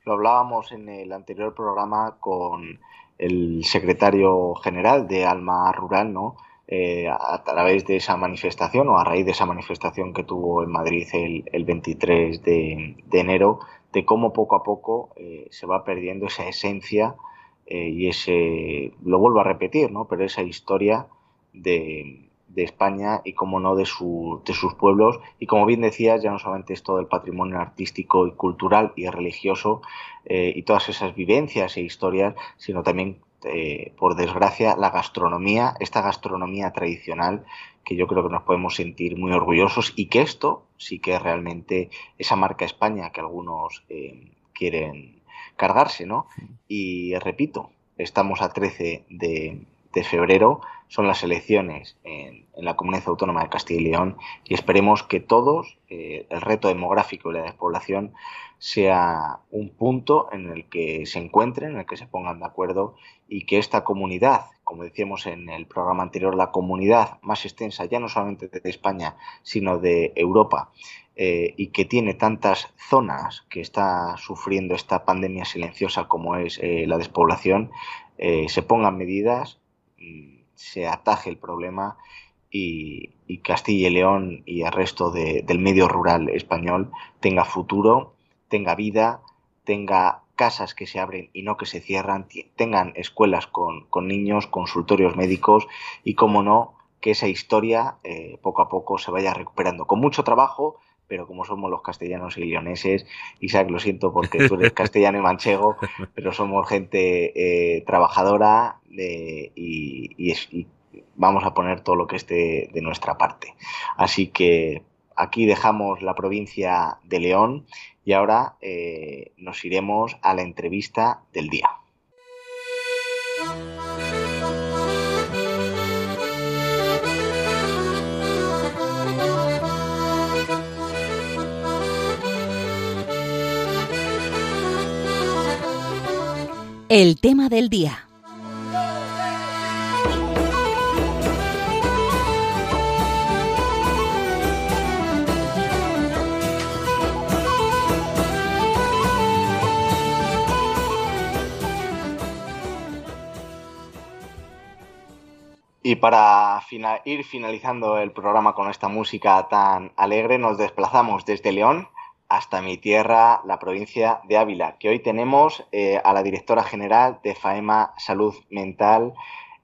Speaker 2: Lo hablábamos en el anterior programa con el secretario general de Alma Rural, ¿no? Eh, a través de esa manifestación o a raíz de esa manifestación que tuvo en Madrid el, 23 de, enero, de cómo poco a poco eh, se va perdiendo esa esencia eh, y ese, lo vuelvo a repetir, ¿no? Pero esa historia de, de España y, como no, de, su, de sus pueblos. Y como bien decías, ya no solamente es todo el patrimonio artístico y cultural y religioso eh, y todas esas vivencias e historias, sino también, eh, por desgracia, la gastronomía, esta gastronomía tradicional que yo creo que nos podemos sentir muy orgullosos y que esto sí que es realmente esa marca España que algunos quieren cargarse, ¿no? Y repito, estamos a 13 de, febrero, son las elecciones en, la Comunidad Autónoma de Castilla y León y esperemos que todos, eh, el reto demográfico y la despoblación, sea un punto en el que se encuentren, en el que se pongan de acuerdo y que esta comunidad, como decíamos en el programa anterior, la comunidad más extensa, ya no solamente de España, sino de Europa, eh, y que tiene tantas zonas que está sufriendo esta pandemia silenciosa como es eh, la despoblación, eh, se pongan medidas, mm, se ataje el problema y, Castilla y León y el resto del medio rural español tenga futuro, tenga vida, tenga casas que se abren y no que se cierran, tengan escuelas con, con niños, consultorios médicos y, como no, que esa historia poco a poco se vaya recuperando. Con mucho trabajo, pero como somos los castellanos y leoneses, Isaac, lo siento porque tú eres castellano y manchego, pero somos gente eh, trabajadora y, vamos a poner todo lo que esté de nuestra parte. Así que aquí dejamos la provincia de León y ahora eh, nos iremos a la entrevista del día.
Speaker 1: El tema del día.
Speaker 2: Y para ir finalizando el programa con esta música tan alegre, nos desplazamos desde León hasta mi tierra, la provincia de Ávila, que hoy tenemos eh, a la directora general de FAEMA Salud Mental,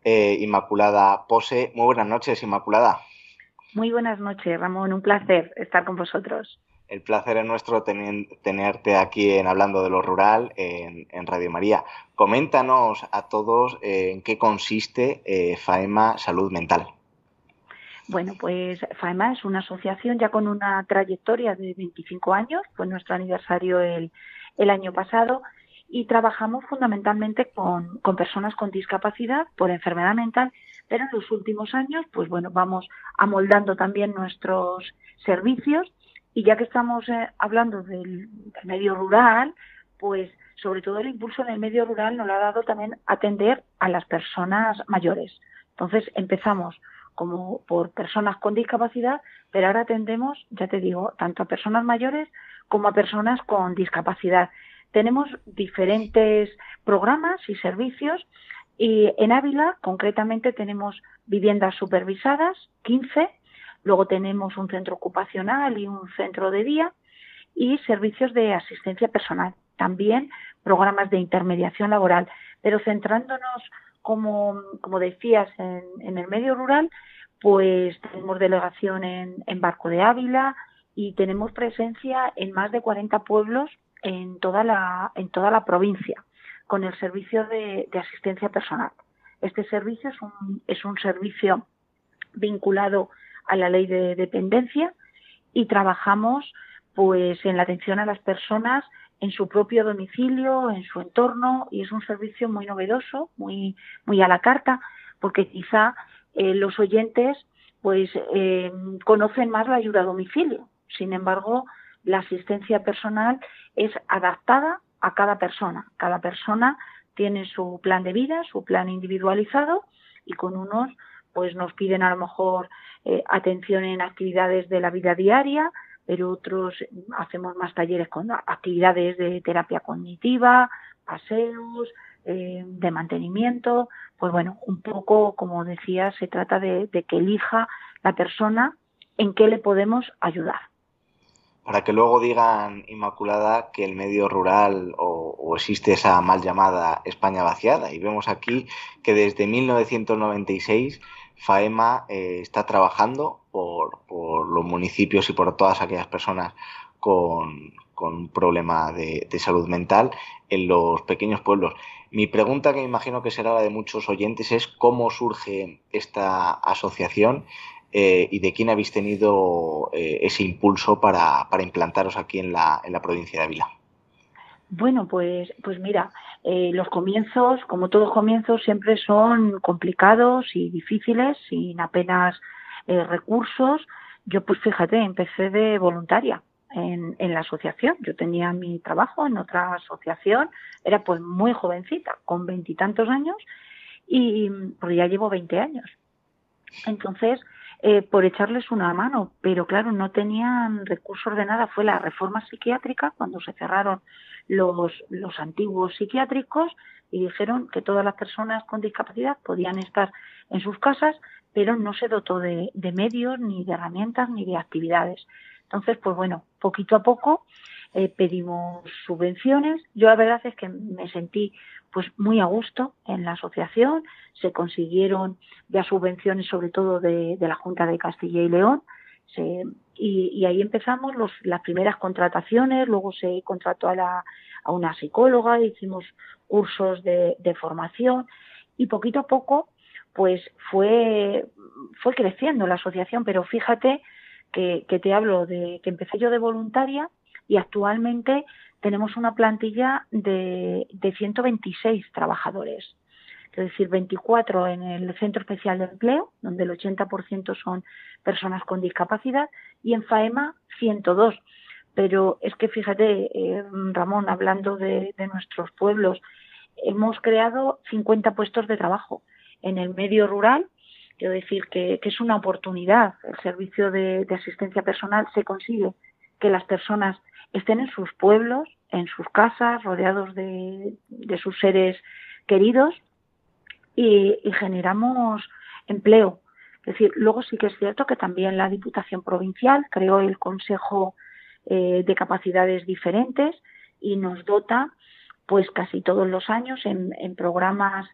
Speaker 2: eh, Inmaculada Pose. Muy buenas noches, Inmaculada.
Speaker 5: Muy buenas noches, Ramón. Un placer estar con vosotros.
Speaker 2: El placer es nuestro tenerte aquí en Hablando de lo Rural en, Radio María. Coméntanos a todos eh, en qué consiste FAEMA Salud Mental.
Speaker 5: Bueno, pues FAEMA es una asociación ya con una trayectoria de 25 años, fue nuestro aniversario el, año pasado y trabajamos fundamentalmente con, personas con discapacidad por enfermedad mental, pero en los últimos años, pues bueno, vamos amoldando también nuestros servicios y ya que estamos eh, hablando del, del, medio rural, pues sobre todo el impulso en el medio rural nos lo ha dado también atender a las personas mayores. Entonces empezamos como por personas con discapacidad, pero ahora atendemos, ya te digo, tanto a personas mayores como a personas con discapacidad. Tenemos diferentes programas y servicios y en Ávila concretamente tenemos viviendas supervisadas, 15, luego tenemos un centro ocupacional y un centro de día y servicios de asistencia personal, también programas de intermediación laboral, pero centrándonos como, como decías, en, en, el medio rural, pues tenemos delegación en, Barco de Ávila y tenemos presencia en más de 40 pueblos en toda la, en toda la provincia con el servicio de, de asistencia personal. Este servicio es un, es un servicio vinculado a la ley de dependencia y trabajamos pues en la atención a las personas en su propio domicilio, en su entorno, y es un servicio muy novedoso, muy, muy a la carta, porque quizá eh, los oyentes pues eh, conocen más la ayuda a domicilio. Sin embargo, la asistencia personal es adaptada a cada persona. Cada persona tiene su plan de vida, su plan individualizado, y con unos pues nos piden a lo mejor eh, atención en actividades de la vida diaria, pero otros hacemos más talleres con actividades de terapia cognitiva, paseos, eh, de mantenimiento. Pues bueno, un poco, como decía, se trata de, que elija la persona en qué le podemos ayudar
Speaker 2: para que luego digan, Inmaculada, que el medio rural o, existe esa mal llamada España vaciada. Y vemos aquí que desde 1996 FAEMA eh, está trabajando por, los municipios y por todas aquellas personas con, un problema de, salud mental en los pequeños pueblos. Mi pregunta, que me imagino que será la de muchos oyentes, es cómo surge esta asociación eh, y de quién habéis tenido eh, ese impulso para, para implantaros aquí en la, en la provincia de Ávila.
Speaker 5: Bueno, pues, pues mira, eh, los comienzos, como todos comienzos, siempre son complicados y difíciles, sin apenas eh, recursos. Yo, pues fíjate, empecé de voluntaria en, la asociación. Yo tenía mi trabajo en otra asociación, era pues muy jovencita, con veintitantos años, y porque ya llevo veinte años. Entonces, eh, por echarles una mano, pero claro, no tenían recursos de nada. Fue la reforma psiquiátrica cuando se cerraron los, los antiguos psiquiátricos y dijeron que todas las personas con discapacidad podían estar en sus casas, pero no se dotó de, de medios, ni de herramientas, ni de actividades. Entonces, pues bueno, poquito a poco eh, pedimos subvenciones. Yo la verdad es que me sentí pues muy a gusto en la asociación. Se consiguieron ya subvenciones sobre todo de, de la Junta de Castilla y León. Se, y, ahí empezamos los, las primeras contrataciones, luego se contrató a, la, a una psicóloga, hicimos cursos de, de formación y poquito a poco pues fue, fue creciendo la asociación, pero fíjate que, que te hablo de que empecé yo de voluntaria y actualmente tenemos una plantilla de, de 126 trabajadores, es decir, 24 en el Centro Especial de Empleo, donde el 80% son personas con discapacidad, y en FAEMA 102. Pero es que fíjate, eh, Ramón, hablando de, de nuestros pueblos, hemos creado 50 puestos de trabajo en el medio rural quiero decir que, es una oportunidad. El servicio de, asistencia personal se consigue que las personas estén en sus pueblos, en sus casas, rodeados de, sus seres queridos y, generamos empleo. Es decir, luego sí que es cierto que también la Diputación Provincial creó el Consejo eh, de Capacidades Diferentes y nos dota pues casi todos los años en programas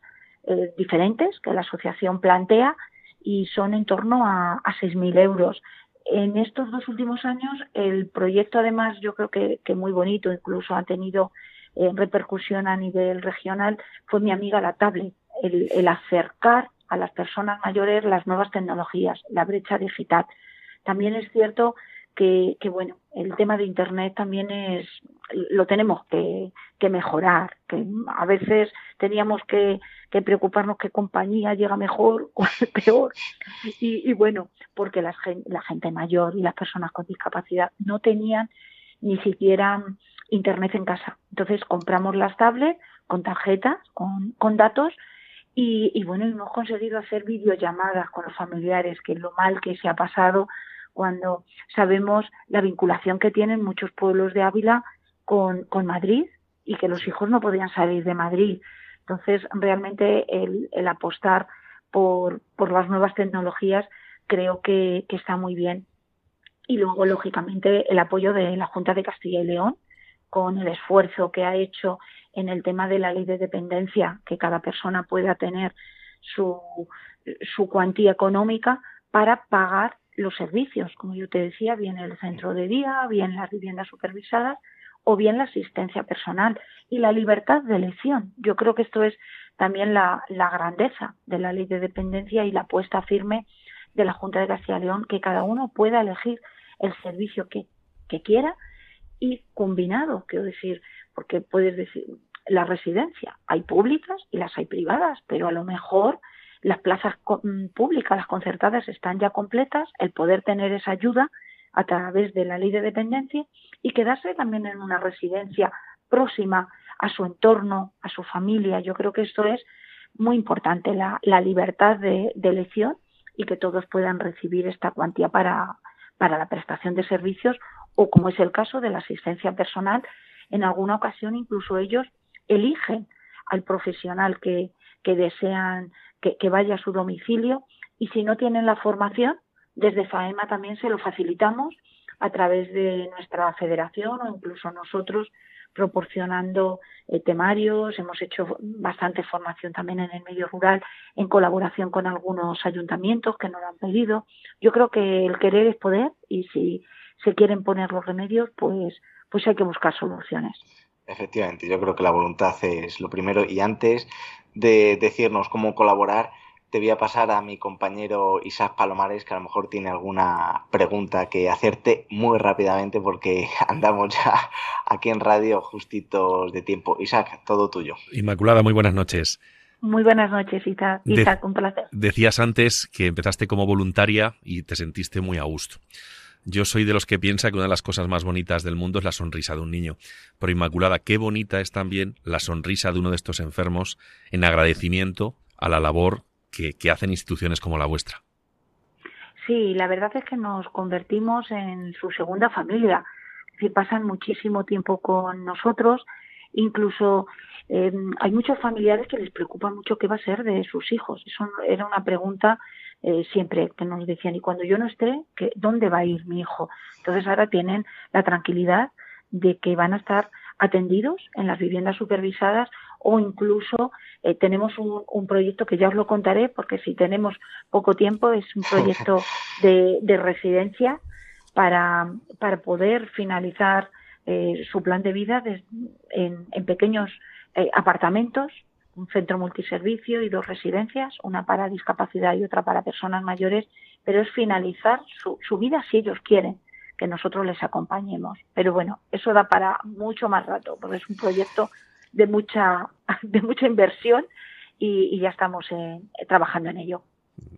Speaker 5: eh, diferentes que la asociación plantea y son en torno a, a 6.000 euros en estos dos últimos años el proyecto además yo creo que, muy bonito, incluso ha tenido eh, repercusión a nivel regional, fue mi amiga la tablet, el acercar a las personas mayores las nuevas tecnologías, la brecha digital. También es cierto que, bueno, el tema de Internet también es, lo tenemos que, mejorar, que a veces teníamos que, preocuparnos qué compañía llega mejor o peor. Y, bueno, porque la, la gente mayor y las personas con discapacidad no tenían ni siquiera Internet en casa. Entonces compramos las tablets con tarjetas, con, con datos y, y, bueno, hemos conseguido hacer videollamadas con los familiares, que es lo mal que se ha pasado cuando sabemos la vinculación que tienen muchos pueblos de Ávila con, con Madrid y que los hijos no podían salir de Madrid. Entonces, realmente el, el apostar por, por las nuevas tecnologías creo que, que está muy bien. Y luego, lógicamente, el apoyo de la Junta de Castilla y León con el esfuerzo que ha hecho en el tema de la ley de dependencia, que cada persona pueda tener su, su cuantía económica para pagar los servicios, como yo te decía, bien el centro de día, bien las viviendas supervisadas o bien la asistencia personal y la libertad de elección. Yo creo que esto es también la, la grandeza de la ley de dependencia y la apuesta firme de la Junta de Castilla y León, que cada uno pueda elegir el servicio que, que quiera y combinado, quiero decir, porque puedes decir, la residencia, hay públicas y las hay privadas, pero a lo mejor las plazas mm, públicas, las concertadas, están ya completas, el poder tener esa ayuda a través de la ley de dependencia y quedarse también en una residencia próxima a su entorno, a su familia. Yo creo que esto es muy importante, la, libertad de, de, elección y que todos puedan recibir esta cuantía para, para la prestación de servicios o, como es el caso de la asistencia personal, en alguna ocasión incluso ellos eligen al profesional que, que desean que, vaya a su domicilio y si no tienen la formación, desde FAEMA también se lo facilitamos a través de nuestra federación o incluso nosotros proporcionando eh, temarios, hemos hecho bastante formación también en el medio rural en colaboración con algunos ayuntamientos que nos lo han pedido. Yo creo que el querer es poder y si se quieren poner los remedios, pues, pues hay que buscar soluciones.
Speaker 2: Efectivamente, yo creo que la voluntad es lo primero y antes de decirnos cómo colaborar, te voy a pasar a mi compañero Isaac Palomares, que a lo mejor tiene alguna pregunta que hacerte muy rápidamente porque andamos ya aquí en radio justitos de tiempo. Isaac, todo tuyo.
Speaker 3: Inmaculada, muy buenas noches.
Speaker 5: Muy buenas noches, Isaac. Isaac, un placer.
Speaker 3: Decías antes que empezaste como voluntaria y te sentiste muy a gusto. Yo soy de los que piensa que una de las cosas más bonitas del mundo es la sonrisa de un niño. Pero Inmaculada, qué bonita es también la sonrisa de uno de estos enfermos en agradecimiento a la labor que, hacen instituciones como la vuestra.
Speaker 5: Sí, la verdad es que nos convertimos en su segunda familia. Es pasan muchísimo tiempo con nosotros. Incluso em, hay muchos familiares que les preocupa mucho qué va a ser de sus hijos. Eso era una pregunta eh, siempre que nos decían, y cuando yo no esté, ¿qué, ¿dónde va a ir mi hijo? Entonces ahora tienen la tranquilidad de que van a estar atendidos en las viviendas supervisadas o incluso eh, tenemos un, un, proyecto que ya os lo contaré porque si tenemos poco tiempo es un proyecto de, de residencia para, para poder finalizar eh, su plan de vida en, en, pequeños eh, apartamentos un centro multiservicio y dos residencias, una para discapacidad y otra para personas mayores, pero es finalizar su, vida si ellos quieren que nosotros les acompañemos. Pero bueno, eso da para mucho más rato, porque es un proyecto de mucha, de mucha inversión y, ya estamos en, trabajando en ello.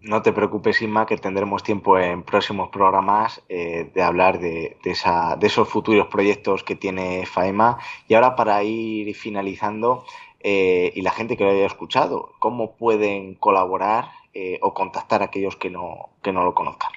Speaker 2: No te preocupes, Inma, que tendremos tiempo en próximos programas eh, de hablar de, de, esa, de esos futuros proyectos que tiene FAEMA. Y ahora, para ir finalizando, eh, y la gente que lo haya escuchado, cómo pueden colaborar eh, o contactar a aquellos que no, que no lo conozcan.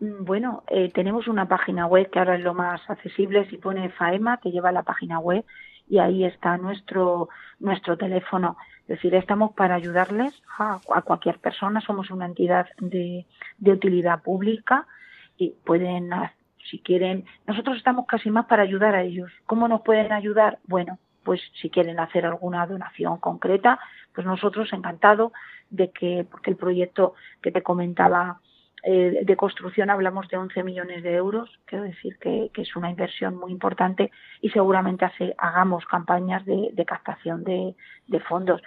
Speaker 5: Mm, bueno, eh, tenemos una página web que ahora es lo más accesible. Si pone FAEMA, te lleva a la página web y ahí está nuestro, nuestro teléfono. Es decir, estamos para ayudarles a, a cualquier persona. Somos una entidad de, de utilidad pública y pueden, si quieren, nosotros estamos casi más para ayudar a ellos. ¿Cómo nos pueden ayudar? Bueno, pues si quieren hacer alguna donación concreta, pues nosotros encantado de que, porque el proyecto que te comentaba eh, de construcción hablamos de 11 millones de euros, quiero decir que, que es una inversión muy importante y seguramente hace, hagamos campañas de, de captación de, de fondos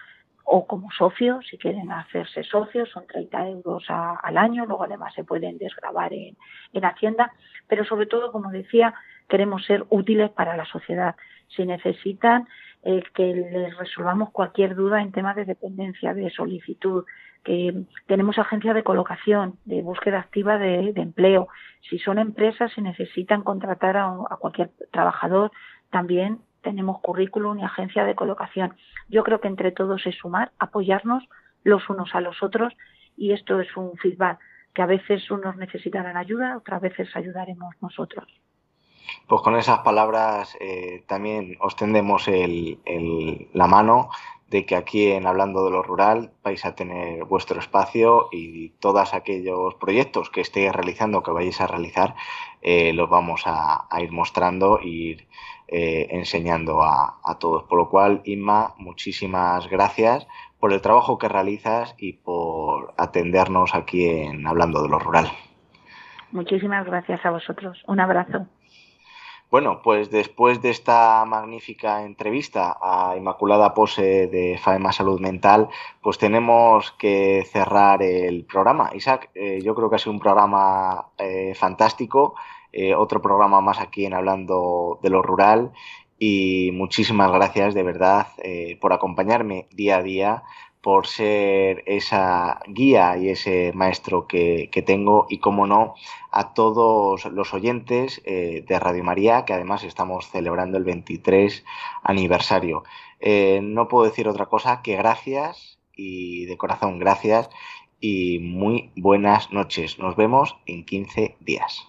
Speaker 5: o como socios, si quieren hacerse socios, son 30 euros al año, luego además se pueden desgravar en, en Hacienda, pero sobre todo, como decía, queremos ser útiles para la sociedad. Si necesitan eh, que les resolvamos cualquier duda en temas de dependencia, de solicitud, que tenemos agencia de colocación, de búsqueda activa de, empleo. Si son empresas y necesitan contratar a, a cualquier trabajador, también tenemos currículum y agencia de colocación. Yo creo que entre todos es sumar, apoyarnos los unos a los otros y esto es un feedback que a veces unos necesitarán ayuda, otras veces ayudaremos nosotros.
Speaker 2: Pues con esas palabras eh, también os tendemos el, la mano de que aquí en Hablando de lo Rural vais a tener vuestro espacio y todos aquellos proyectos que estéis realizando, que vayáis a realizar, eh, los vamos a, ir mostrando ir eh, enseñando a, a, todos. Por lo cual, Inma, muchísimas gracias por el trabajo que realizas y por atendernos aquí en Hablando de lo Rural.
Speaker 5: Muchísimas gracias a vosotros. Un abrazo.
Speaker 2: Bueno, pues después de esta magnífica entrevista a Inmaculada Pose de FAEMA Salud Mental, pues tenemos que cerrar el programa. Isaac, eh, yo creo que ha sido un programa eh, fantástico, eh, otro programa más aquí en Hablando de lo Rural y muchísimas gracias de verdad por acompañarme día a día por ser esa guía y ese maestro que, tengo y, como no, a todos los oyentes eh, de Radio María, que además estamos celebrando el 23 aniversario. Eh, no puedo decir otra cosa que gracias y de corazón gracias y muy buenas noches. Nos vemos en 15 días.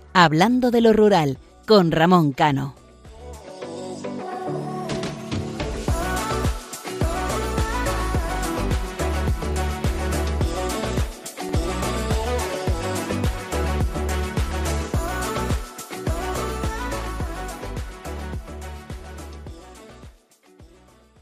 Speaker 1: Hablando de lo Rural con Ramón Cano.